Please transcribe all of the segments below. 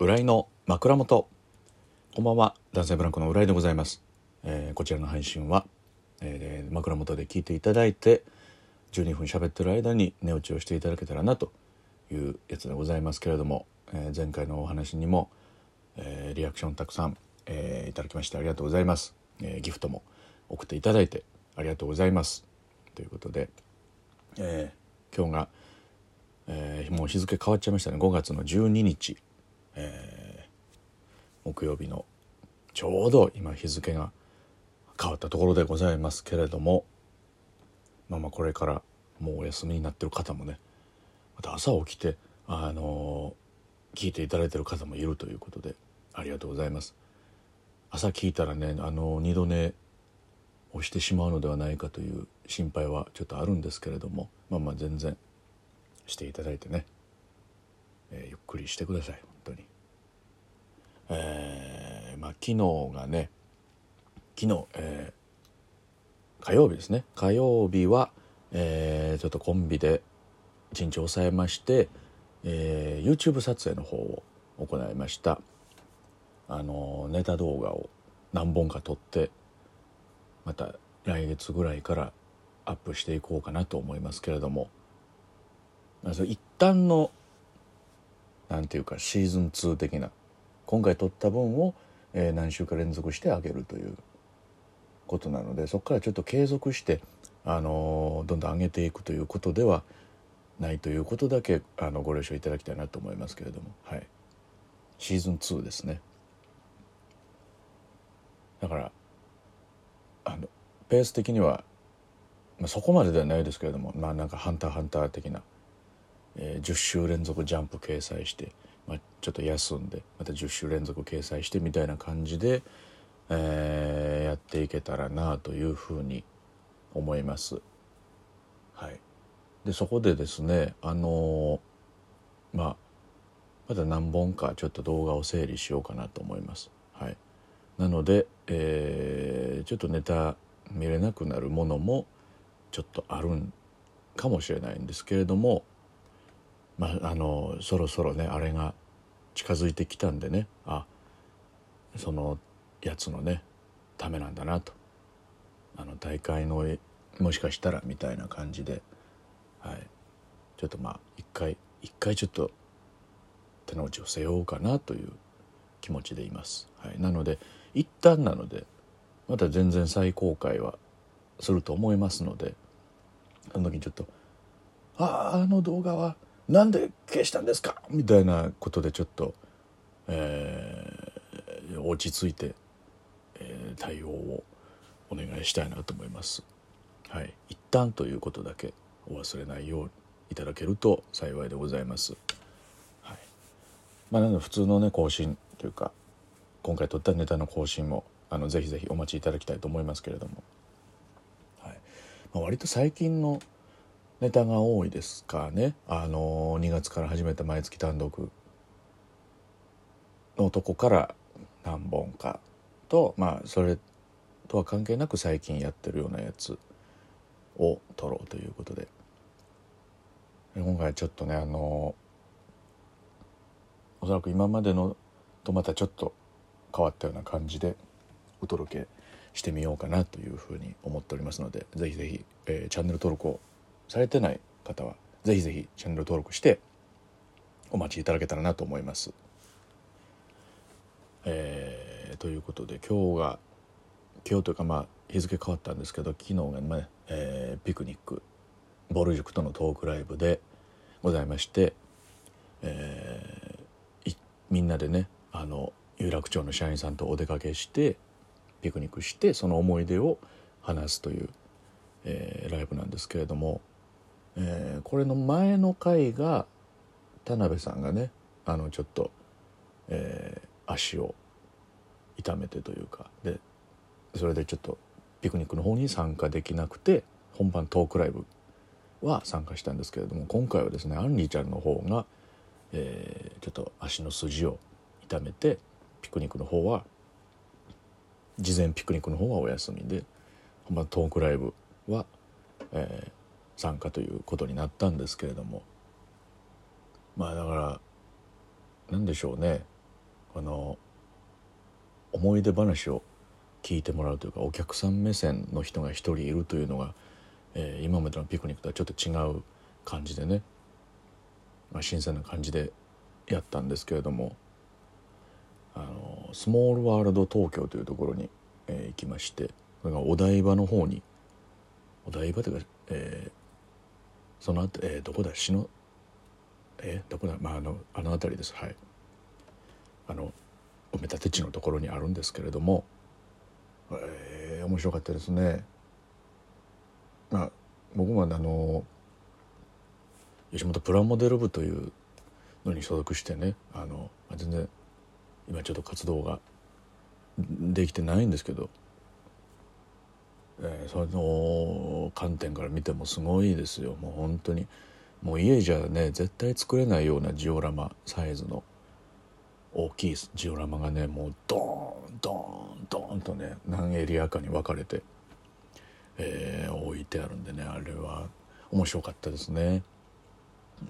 浦井の枕元。こんばんは。男性ブランコの浦井でございます、えーこちらの配信は、えー枕元で聞いていただいて12分喋ってる間に寝落ちをしていただけたらなというやつでございますけれども、えー前回のお話にも、えリアクションたくさん、えいただきましてありがとうございます、えギフトも送っていただいてありがとうございます。ということで、え今日がえもう日付変わっちゃいましたね。5月の12日、えー木曜日のちょうど今日付が変わったところでございますけれどもまあまあこれからもうお休みになってる方もねまた朝起きてあのー聞いていただいてる方もいるということでありがとうございます。朝聞いたらねあの二度寝をしてしまうのではないかという心配はちょっとあるんですけれどもまあまあ全然していただいてね、えーゆっくりしてください本当に。えーまあ昨日がね昨日、えー火曜日ですね。火曜日は、えーちょっとコンビで一日抑えまして、えー YouTube 撮影の方を行いました。あのネタ動画を何本か撮ってまた来月ぐらいからアップしていこうかなと思いますけれども。一旦のなんていうかシーズン2的な今回撮った分を、えー何週か連続してあげるということなのでそこからちょっと継続して、あのどんどん上げていくということではないということだけあのご了承いただきたいなと思いますけれども。はい。シーズン2ですね。だからあのペース的には、まあ、そこまでではないですけれどもまあなんか「ハンターハンター」的なえー10週連続ジャンプ掲載して、まあ、ちょっと休んでまた10週連続掲載してみたいな感じで、えーやっていけたらなというふうに思います。はい、でそこでですねあのーまあまだ何本かちょっと動画を整理しようかなと思います。はい、なので、えーちょっとネタ見れなくなるものもちょっとあるんかもしれないんですけれどもまあ、あのそろそろねあれが近づいてきたんでね。あそのやつのねためなんだなと。あの大会のもしかしたらみたいな感じで、はい、ちょっとまあ一回一回ちょっと手の内を背負おうかなという気持ちでいます。はい、なので一旦なのでまた全然再公開はすると思いますのでその時にちょっと「あああの動画はなんで消したんですか?」みたいなことでちょっと、えー落ち着いて、えー対応をお願いしたいなと思います。はい、一旦ということだけお忘れないよういただけると幸いでございます。はいまあ、なので普通のね更新というか今回撮ったネタの更新もあのぜひぜひお待ちいただきたいと思いますけれども、はいまあ、割と最近のネタが多いですかね。あの2月から始めた毎月単独のとこから何本かとまあそれとは関係なく最近やってるようなやつを撮ろうということで。今回ちょっとねあのおそらく今までのとまたちょっと変わったような感じでお届けしてみようかなというふうに思っておりますのでぜひぜひ、えチャンネル登録をされてない方はぜひぜひチャンネル登録してお待ちいただけたらなと思います。えーということで今日が今日というかまあ日付変わったんですけど昨日がね、えーピクニックボル塾とのトークライブでございまして、えーみんなでねあの有楽町の社員さんとお出かけしてピクニックしてその思い出を話すという、えーライブなんですけれども、えーこれの前の回が田辺さんがねあのちょっと、えー足を痛めてというかでそれでちょっとピクニックの方に参加できなくて本番トークライブは参加したんですけれども今回はですねアンリーちゃんの方が、えーちょっと足の筋を痛めてピクニックの方は事前ピクニックの方はお休みで本番トークライブは、えー参加ということになったんですけれども。まあだからなんでしょうね。あの思い出話を聞いてもらうというかお客さん目線の人が一人いるというのが、えー、今までのピクニックとはちょっと違う感じでね、まあ、新鮮な感じでやったんですけれども。あのスモールワールド東京というところに、えー、行きましてそれがお台場の方にお台場というか、えー、そのあと、えー、どこだ篠えー、どこだまああのあの辺りですはいあの埋め立て地のところにあるんですけれどもえー、面白かったですね。まあ僕もあの吉本プラモデル部というのに所属してねあの全然今ちょっと活動ができてないんですけど、えー、その観点から見てもすごいですよ。もう本当に。もう家じゃね絶対作れないようなジオラマサイズの大きいジオラマがねもうドーンドーンドーンとね何エリアかに分かれて、えー、置いてあるんでねあれは面白かったですね。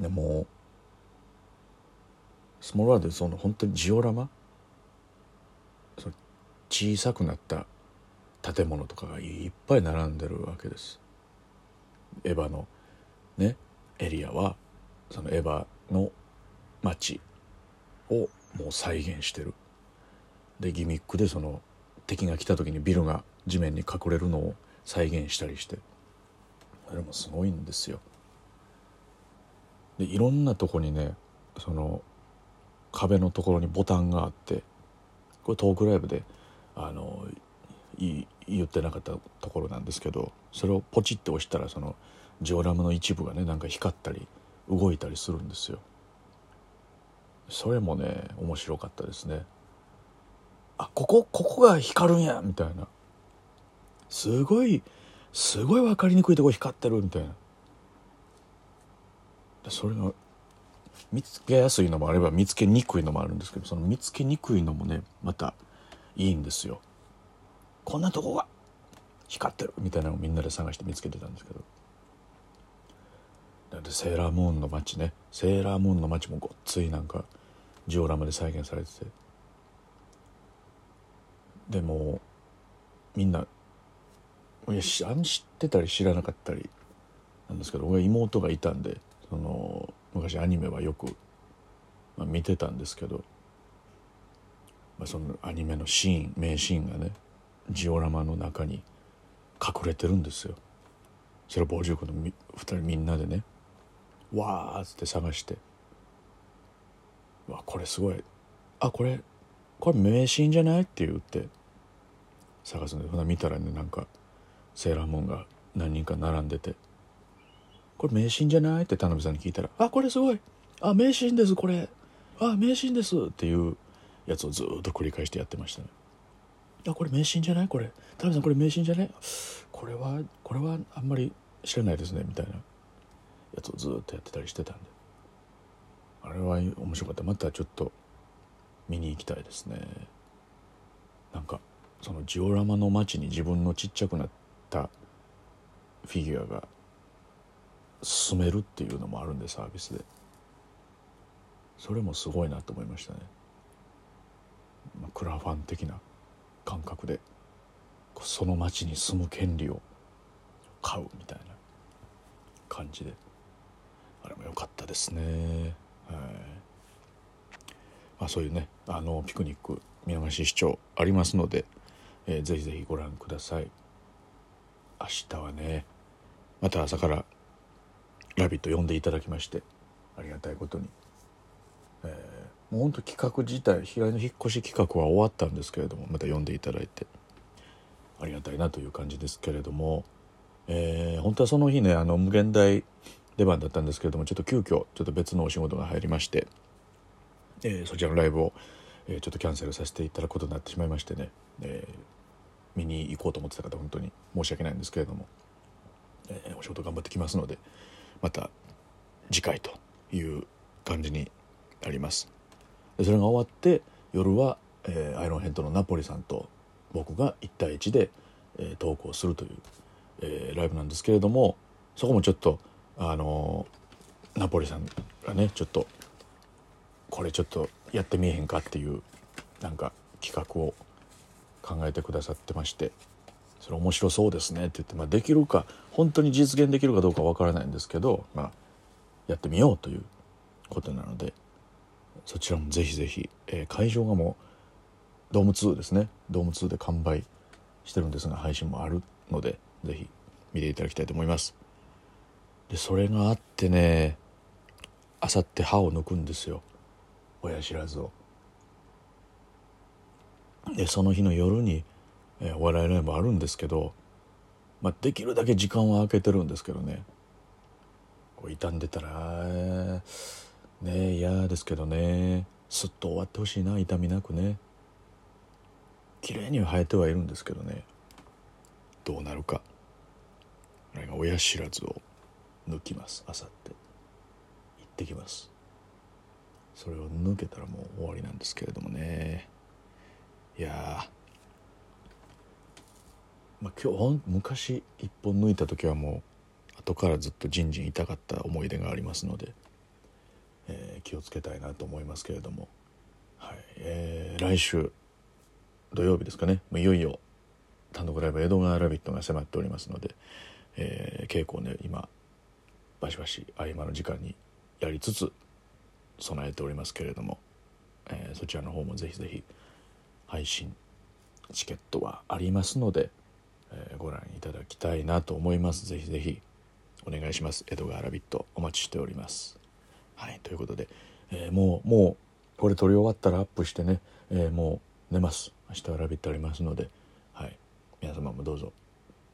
でもスモールワールドその本当にジオラマ？小さくなった建物とかがいっぱい並んでるわけです。エヴァのねエリアはそのエヴァの街をもう再現してる。でギミックでその敵が来た時にビルが地面に隠れるのを再現したりして。あれもすごいんですよ。でいろんなとこにねその壁のところにボタンがあってこれトークライブであのいい言ってなかったところなんですけどそれをポチッて押したらそのジオラムの一部がねなんか光ったり動いたりするんですよ。それもね面白かったですね。あここここが光るんやみたいな。すごいすごい分かりにくいとこ光ってるみたいな。それが見つけやすいのもあれば見つけにくいのもあるんですけどその見つけにくいのもねまたいいんですよ。こんなとこが光ってる。みたいなのをみんなで探して見つけてたんですけど。だってセーラームーンの街ね。セーラームーンの街もごっついなんかジオラマで再現されてて。でもみんないや知ってたり知らなかったりなんですけど俺妹がいたんでその昔アニメはよく、まあ、見てたんですけど、まあ、そのアニメのシーン名シーンがねジオラマの中に隠れてるんですよ。それを傍受君の2人みんなでね。わーっつって探して。わこれすごい。あこれこれ名シーンじゃない？って言って。探すんでほな見たらねなんかセーラームーンが何人か並んでて「これ名シーンじゃない?」って田辺さんに聞いたら「あこれすごい。あ名シーンですこれ。あ名シーンです」っていうやつをずっと繰り返してやってましたね。あこれ名シーンじゃない？これ。田辺さんこれ名シーンじゃない？これはこれはあんまり知らないですね。みたいな。やつをずっとやってたりしてたんで。あれは面白かった。またちょっと見に行きたいですね。なんかそのジオラマの街に自分のちっちゃくなったフィギュアが進めるっていうのもあるんでサービスで。それもすごいなと思いましたね、クラファン的な。感覚でその街に住む権利を買うみたいな感じで。あれも良かったですね。はい。まあそういうねあのピクニック宮益市長ありますので、えー、ぜひぜひご覧ください。明日はねまた朝から「ラビット!」呼んでいただきましてありがたいことに、えー、もうほんと企画自体平井の引っ越し企画は終わったんですけれどもまた呼んでいただいてありがたいなという感じですけれども、えー、本当はその日ねあの無限大出番だったんですけれどもちょっと急遽ちょっと別のお仕事が入りまして、えー、そちらのライブを、えー、ちょっとキャンセルさせていただくことになってしまいましてね、えー、見に行こうと思ってた方本当に申し訳ないんですけれども、えー、お仕事頑張ってきますのでまた次回という感じになります。でそれが終わって夜は、えー、アイロンヘッドのナポリさんと僕が1対1で、えー、投稿するという、えー、ライブなんですけれどもそこもちょっとあのナポリさんがねちょっとこれちょっとやってみえへんかっていうなんか企画を考えてくださってましてそれ面白そうですねって言って、まあ、できるか本当に実現できるかどうかわからないんですけど、まあ、やってみようということなのでそちらもぜひぜひ、えー、会場がもうドーム2ですね。ドーム2で完売してるんですが配信もあるのでぜひ見ていただきたいと思います。でそれがあってねあさって歯を抜くんですよ。親知らずを。でその日の夜に、えー、お笑いライブあるんですけど、まあ、できるだけ時間は空けてるんですけどね。こう傷んでたらね嫌ですけどね。すっと終わってほしいな痛みなくね。綺麗には生えてはいるんですけどね。どうなるか。あれが親知らずを抜きます。あさって。行ってきます。それを抜けたらもう終わりなんですけれどもね。いやまあ、今日昔一本抜いた時はもう後からずっとじんじん痛かった思い出がありますので、えー、気をつけたいなと思いますけれども、はい。えー、来週土曜日ですかね。いよいよ単独ライブ「江戸川ラビット!」が迫っておりますので、えー、稽古をね今バシバシ合間の時間にやりつつ備えておりますけれども、え、そちらの方もぜひぜひ配信チケットはありますので、え、ご覧いただきたいなと思います。ぜひぜひお願いします。江戸川ラビットお待ちしております。はいということで、えー、もうもうこれ撮り終わったらアップしてね、えー、もう寝ます。明日は「ラビット!」ありますので、はい、皆様もどうぞ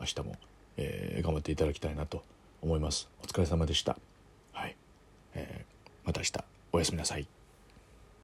明日も、えー、頑張っていただきたいなと思います。お疲れ様でした。はい、えー、また明日。おやすみなさい。